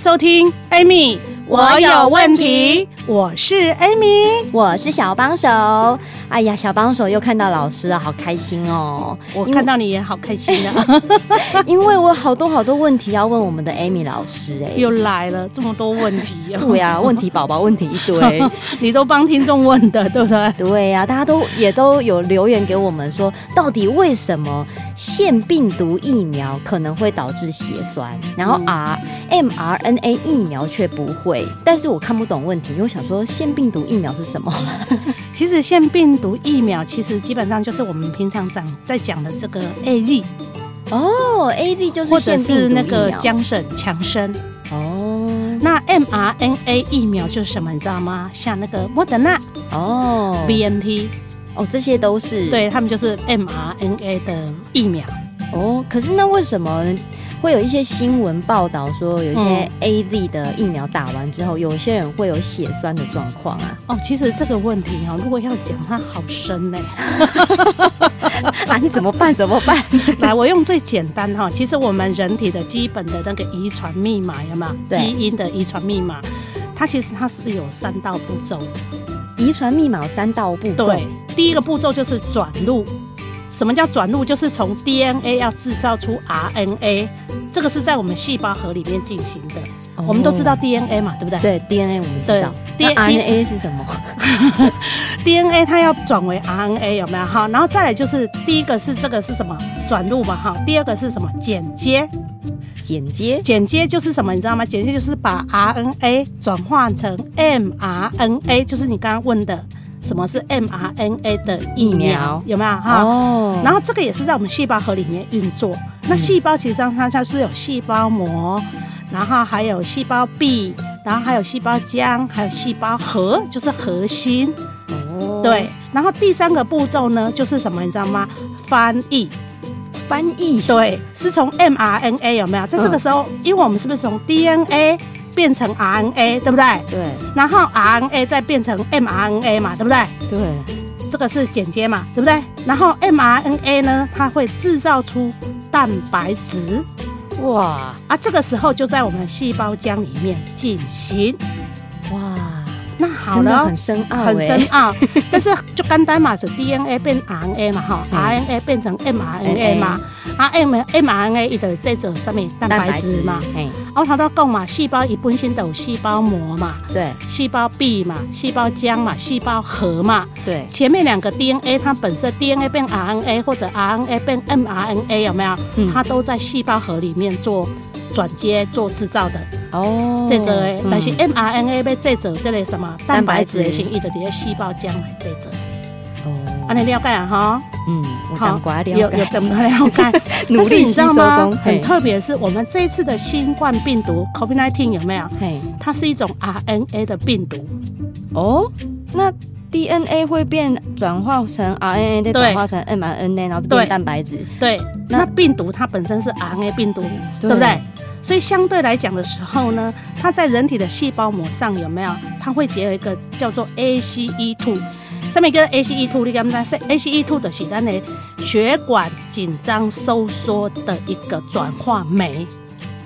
收听，Amy，我有问题。我是 Amy，我是小帮手。哎呀，小帮手又看到老师了，好开心哦！我看到你也好开心啊，因为我好多好多问题要问我们的 Amy 老师哎，又来了这么多问题啊！对呀，问题宝宝问题一堆，你都帮听众问的，对不对？对呀，大家都也都有留言给我们说，到底为什么腺病毒疫苗可能会导致血栓，然后 R mRNA 疫苗却不会？但是我看不懂问题，因为我想说腺病毒疫苗是什么？其实腺病毒疫苗其实基本上就是我们平常讲在讲的这个 A Z 哦，A Z 就是或者是那个江省强生哦。那 M R N A 疫苗就是什么，你知道吗？像那个莫德纳哦，B N T 哦，这些都是对他们就是 M R N A 的疫苗哦。可是那为什么？会有一些新闻报道说，有一些 A Z 的疫苗打完之后，有些人会有血栓的状况啊。哦，其实这个问题哦，如果要讲它好深呢，啊，你怎么办？怎么办？来，我用最简单哈。其实我们人体的基本的那个遗传密码有没有？基因的遗传密码，它其实它是有三道步骤的。遗传密码有三道步骤。对，第一个步骤就是转录。什么叫转录？就是从 DNA 要制造出 RNA，这个是在我们细胞核里面进行的。Oh. 我们都知道 DNA 嘛，对不对？对，DNA 我们知道。对，RNA 是什么？DNA 它要转为 RNA 有没有？好，然后再来就是第一个是这个是什么？转录嘛，好。第二个是什么？剪接。剪接。剪接就是什么？你知道吗？剪接就是把 RNA 转换成 mRNA，就是你刚刚问的。什么是 mRNA 的疫苗？有没有哈？哦，oh. 然后这个也是在我们细胞核里面运作。那细胞其实上它就是有细胞膜，然后还有细胞壁，然后还有细胞浆，还有细胞核，就是核心。哦，oh. 对。然后第三个步骤呢，就是什么？你知道吗？翻译。翻译。对，是从 mRNA 有没有？在这个时候，嗯、因为我们是不是从 DNA？变成 RNA，对不对？对。然后 RNA 再变成 mRNA 嘛，对不对？对。这个是剪接嘛，对不对？然后 mRNA 呢，它会制造出蛋白质。哇！啊，这个时候就在我们细胞浆里面进行。哇！那好了，很深奥，很深奥。但是就简单嘛，是 DNA 变 RNA 嘛，哈，RNA 变成 mRNA 嘛。啊，M mRNA 伊的这种上面蛋白质嘛，哎，我头都讲嘛，细胞一本身都有细胞膜嘛，对，细胞壁嘛，细胞浆嘛，细胞核嘛，对，前面两个 DNA 它本身 DNA 变 RNA 或者 RNA 变 mRNA 有没有？嗯，它都在细胞核里面做转接做制造的。哦，这种诶，但是 mRNA 被制造这类什么？蛋白质。的形，伊的这些细胞浆来制造。哦，啊，你了解啊哈？嗯，好，有有怎么了解？努力你知道吗？很特别是，我们这一次的新冠病毒 COVID-19 有没有？嘿，它是一种 RNA 的病毒。哦，那 DNA 会变转化成 RNA，再转化成 mRNA，然后变蛋白质。对，那病毒它本身是 RNA 病毒，对不对？所以相对来讲的时候呢，它在人体的细胞膜上有没有？它会结合一个叫做 ACE2。上面一个 ACE two？你敢不知？ACE2 的是咱的血管紧张收缩的一个转化酶。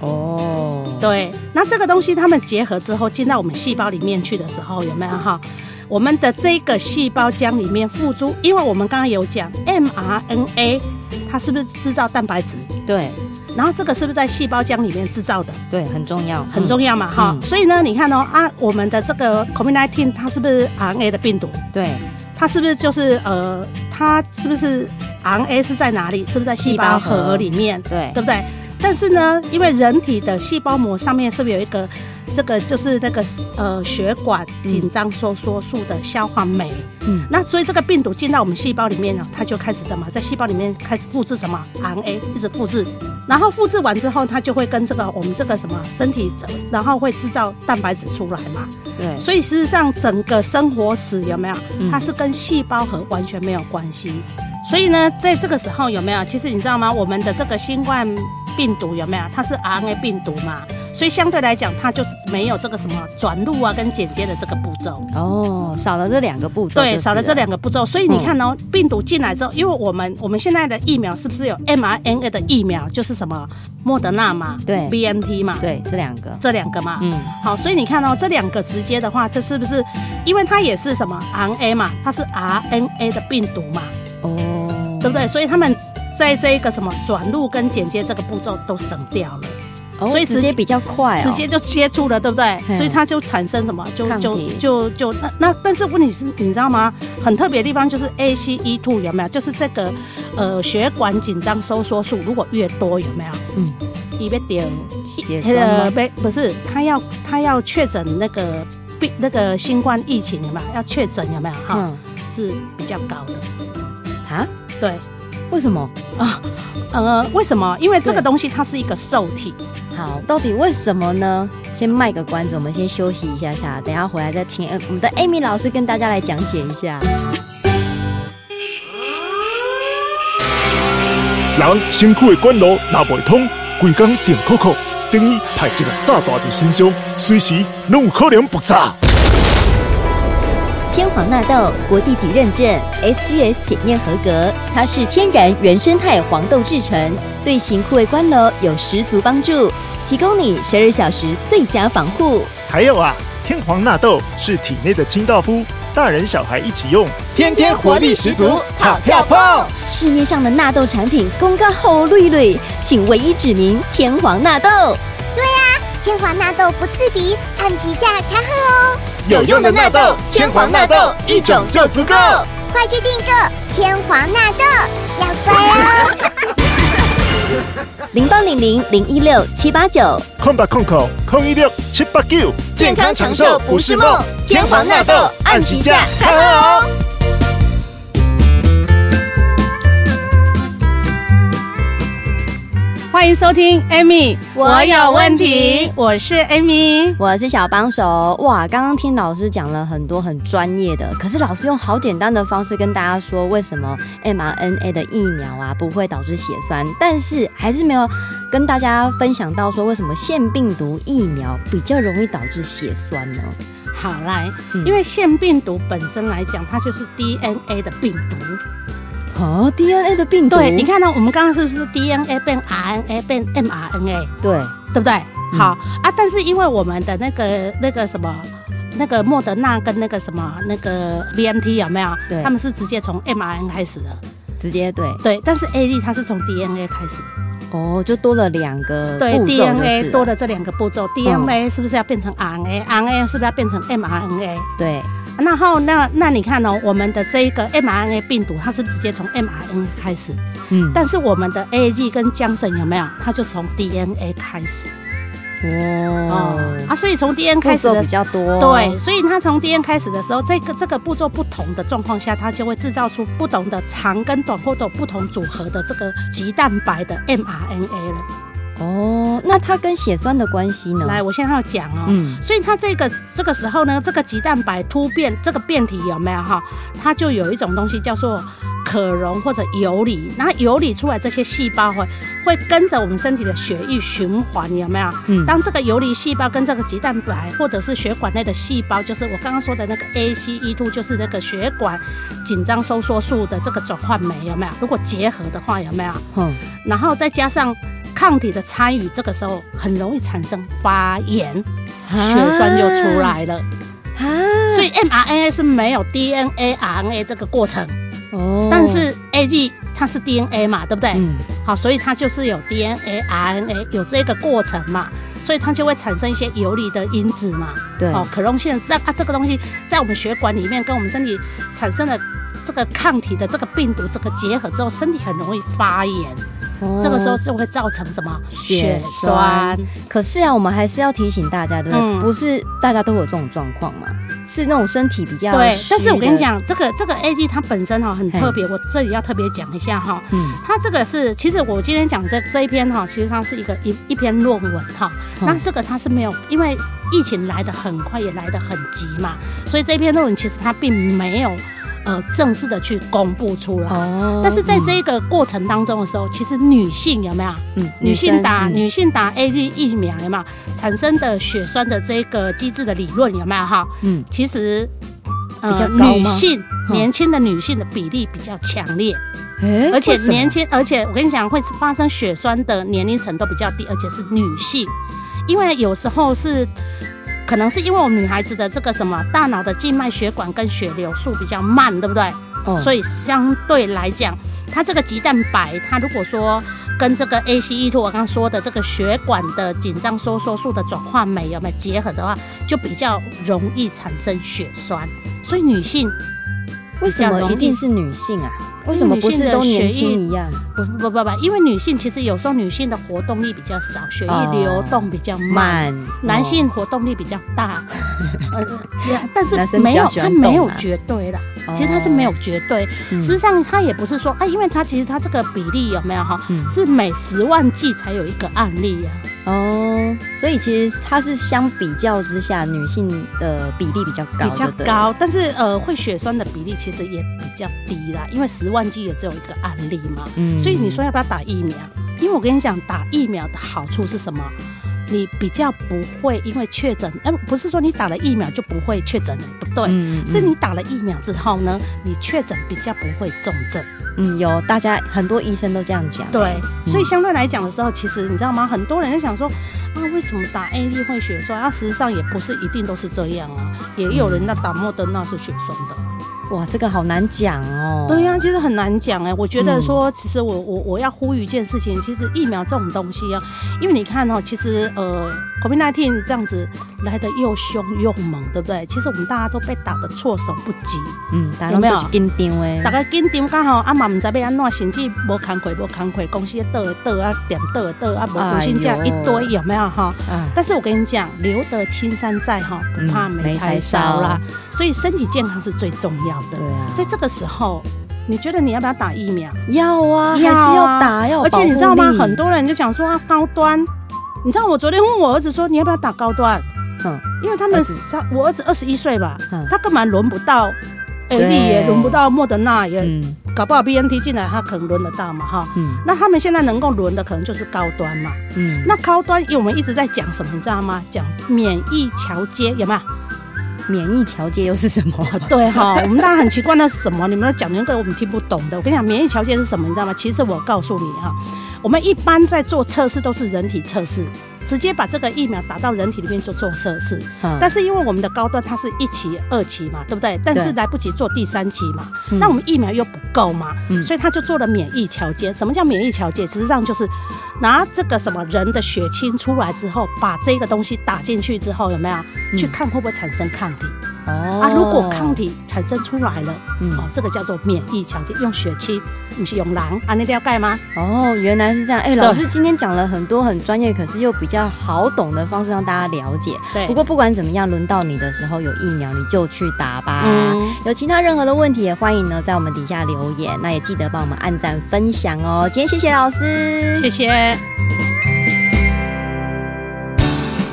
哦，对，那这个东西它们结合之后进到我们细胞里面去的时候，有没有哈？我们的这个细胞浆里面付诸，因为我们刚刚有讲 mRNA，它是不是制造蛋白质？对。然后这个是不是在细胞浆里面制造的？对，很重要，很重要嘛，哈、嗯。所以呢，你看哦，啊，我们的这个 COVID-19 它是不是 RNA 的病毒？对，它是不是就是呃，它是不是 RNA 是在哪里？是不是在细胞核里面？对，对不对？但是呢，因为人体的细胞膜上面是不是有一个这个就是那个呃血管紧张收缩素的消化酶。嗯，那所以这个病毒进到我们细胞里面呢，它就开始什么，在细胞里面开始复制什么 RNA，一直复制，然后复制完之后，它就会跟这个我们这个什么身体，然后会制造蛋白质出来嘛。对，所以事实上整个生活史有没有，它是跟细胞核完全没有关系。所以呢，在这个时候有没有？其实你知道吗？我们的这个新冠病毒有没有？它是 RNA 病毒嘛，所以相对来讲，它就是没有这个什么转录啊跟剪接的这个步骤。哦，少了这两个步骤。对，少了这两个步骤。所以你看哦，嗯、病毒进来之后，因为我们我们现在的疫苗是不是有 mRNA 的疫苗？就是什么莫德纳嘛，对，BNT 嘛，对，这两个，这两个嘛。嗯，好，所以你看哦，这两个直接的话，这是不是？因为它也是什么 RNA 嘛，它是 RNA 的病毒嘛。哦，对不对？所以他们在这一个什么转录跟剪接这个步骤都省掉了，哦、所以直接比较快、哦，直接就接触了，对不对？所以它就产生什么，就就就就那那，但是问题是，你知道吗？很特别的地方就是 ACE2 有没有？就是这个呃血管紧张收缩素如果越多有没有？嗯，一边点血呃不不是，他要他要确诊那个病那个新冠疫情有没有？要确诊有没有？哈、嗯，是比较高的。啊，对，为什么啊？呃，为什么？因为这个东西它是一个受体。好，到底为什么呢？先卖个关子，我们先休息一下下，等下回来再请我们的 Amy 老师跟大家来讲解一下。人身躯的管路拿不通，规工电扣扣，等于派一个炸弹在身上，随时拢有可能爆炸。天皇纳豆国际级认证，SGS 检验合格，它是天然原生态黄豆制成，对型枯萎关楼有十足帮助，提供你十二小时最佳防护。还有啊，天皇纳豆是体内的清道夫，大人小孩一起用，天天活力十足，好跳碰。市面上的纳豆产品公告后绿绿，请唯一指明天皇纳豆。对啊，天皇纳豆不刺鼻，按期价开喝哦。有用的纳豆，天皇纳豆一种就足够，快去订购天皇纳豆，要乖哦！零八零零零一六七八九，空八空口空一六七八九，健康长寿不是梦，天皇纳豆按起价，看哦！欢迎收听 Amy，我有问题。我是 Amy，我是小帮手。哇，刚刚听老师讲了很多很专业的，可是老师用好简单的方式跟大家说，为什么 mRNA 的疫苗啊不会导致血栓，但是还是没有跟大家分享到说为什么腺病毒疫苗比较容易导致血栓呢？好，来，因为腺病毒本身来讲，它就是 DNA 的病毒。哦，DNA 的病毒，对，你看呢？我们刚刚是不是 DNA 变 RNA 变 mRNA？对，对不对？嗯、好啊，但是因为我们的那个那个什么，那个莫德纳跟那个什么那个 BMT 有没有？对，他们是直接从 mRNA 开始的，直接对对，但是 A D 它是从 DNA 开始。哦，就多了两个对 DNA 多了这两个步骤，DNA 是不是要变成 RNA？RNA 是不是要变成 mRNA？对。然后那那你看哦，我们的这一个 mRNA 病毒，它是直接从 mRNA 开始？嗯，但是我们的 A G 跟江神有没有？它就从 DNA 开始。哦，哦啊，所以从 DNA 开始的比较多，对，所以它从 DNA 开始的时候，这个这个步骤不同的状况下，它就会制造出不同的长跟短或者不同组合的这个棘蛋白的 mRNA 了。哦，那它跟血栓的关系呢？来，我现在要讲哦。嗯，所以它这个这个时候呢，这个棘蛋白突变这个变体有没有哈？它就有一种东西叫做可溶或者游离，然后游离出来这些细胞会会跟着我们身体的血液循环，有没有？嗯，当这个游离细胞跟这个棘蛋白或者是血管内的细胞，就是我刚刚说的那个 ACE2，就是那个血管紧张收缩素的这个转换酶，有没有？如果结合的话，有没有？嗯，然后再加上。抗体的参与，这个时候很容易产生发炎，血栓就出来了。所以 mRNA 是没有 DNA RNA 这个过程，哦，但是 A G 它是 DNA 嘛，对不对？嗯。好，所以它就是有 DNA RNA 有这个过程嘛，所以它就会产生一些游离的因子嘛。对。哦，可溶性这啊这个东西在我们血管里面跟我们身体产生了这个抗体的这个病毒这个结合之后，身体很容易发炎。哦、这个时候就会造成什么血栓？可是啊，我们还是要提醒大家，对不对？嗯、不是大家都有这种状况嘛？是那种身体比较对。但是我跟你讲，这个这个 AG 它本身哈很特别，我这里要特别讲一下哈。嗯。它这个是，其实我今天讲这这一篇哈，其实它是一个一一篇论文哈。那、嗯、这个它是没有，因为疫情来的很快，也来的很急嘛，所以这篇论文其实它并没有。呃，正式的去公布出来，哦、但是在这个过程当中的时候，嗯、其实女性有没有？嗯，女性打、嗯、女性打 A G 疫苗有没有？产生的血栓的这个机制的理论有没有？哈，嗯，其实呃比较女性年轻的女性的比例比较强烈，欸、而且年轻，而且我跟你讲，会发生血栓的年龄层都比较低，而且是女性，因为有时候是。可能是因为我们女孩子的这个什么大脑的静脉血管跟血流速比较慢，对不对？哦。所以相对来讲，它这个鸡蛋白，它如果说跟这个 ACE2 我刚刚说的这个血管的紧张收缩素的转化酶有没有结合的话，就比较容易产生血栓。所以女性为什么一定是女性啊？为什么不是都年轻一样？不不不不，因为女性其实有时候女性的活动力比较少，血液流动比较慢，哦、男性活动力比较大。但是没有，它没有绝对啦。其实它是没有绝对，哦、实际上它也不是说，哎、啊，因为它其实它这个比例有没有哈？嗯、是每十万剂才有一个案例呀、啊。哦，所以其实它是相比较之下，女性的比例比较高，比较高，但是呃，会血栓的比例其实也比较低啦，因为十万剂也只有一个案例嘛。嗯，所以你说要不要打疫苗？因为我跟你讲，打疫苗的好处是什么？你比较不会因为确诊，哎，不是说你打了疫苗就不会确诊，不对，嗯嗯、是你打了疫苗之后呢，你确诊比较不会重症。嗯，有，大家很多医生都这样讲。对，所以相对来讲的时候，其实你知道吗？很多人就想说，啊，为什么打 A D 会血栓？啊，实际上也不是一定都是这样啊，也有人那打莫德纳是血栓的。哇，这个好难讲哦。对呀、啊，其实很难讲哎。我觉得说，其实我我我要呼吁一件事情，其实疫苗这种东西啊，因为你看哦，其实呃，COVID-19 这样子来的又凶又猛，对不对？其实我们大家都被打得措手不及。嗯，有没有？紧张哎，大家紧张刚好啊嘛，唔知要安怎，甚至无工课无工课，公司倒倒啊，点倒倒啊，无无薪假一堆，有没有哈？啊。但是我跟你讲，留得青山在哈，不怕没柴烧啦。所以身体健康是最重要的。对啊，在这个时候，你觉得你要不要打疫苗？要啊，要啊，还是要打，要。而且你知道吗？很多人就讲说啊，高端。你知道我昨天问我儿子说，你要不要打高端？嗯，因为他们他我儿子二十一岁吧，他根本轮不到 A D 也轮不到莫德纳，也搞不好 BNT 进来他可能轮得到嘛哈。嗯，那他们现在能够轮的可能就是高端嘛。嗯，那高端因为我们一直在讲什么，你知道吗？讲免疫桥接有没有？免疫桥接又是什么？对哈，我们大家很奇怪那是什么？你们讲那个我们听不懂的。我跟你讲，免疫桥接是什么？你知道吗？其实我告诉你哈，我们一般在做测试都是人体测试。直接把这个疫苗打到人体里面就做测试，嗯、但是因为我们的高端它是一期、二期嘛，对不对？但是来不及做第三期嘛，那我们疫苗又不够嘛，嗯、所以他就做了免疫调节。什么叫免疫调节？实际上就是拿这个什么人的血清出来之后，把这个东西打进去之后，有没有、嗯、去看会不会产生抗体？哦，啊，如果抗体产生出来了，嗯，哦，这个叫做免疫强体，用血清，不是用狼啊，那要盖吗？哦，原来是这样。哎、欸，老师今天讲了很多很专业，可是又比较好懂的方式让大家了解。对，不过不管怎么样，轮到你的时候有疫苗，你就去打吧。嗯，有其他任何的问题也欢迎呢在我们底下留言，那也记得帮我们按赞分享哦。今天谢谢老师，谢谢。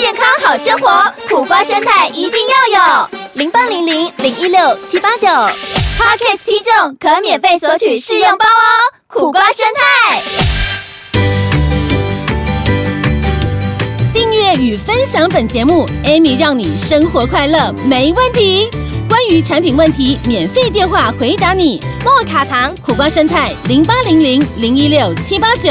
健康好生活，苦瓜生态一定要有。零八零零零一六七八九，Podcast 听众可免费索取试用包哦。苦瓜生态，订阅与分享本节目，Amy 让你生活快乐没问题。关于产品问题，免费电话回答你。莫卡糖、苦瓜生态零八零零零一六七八九，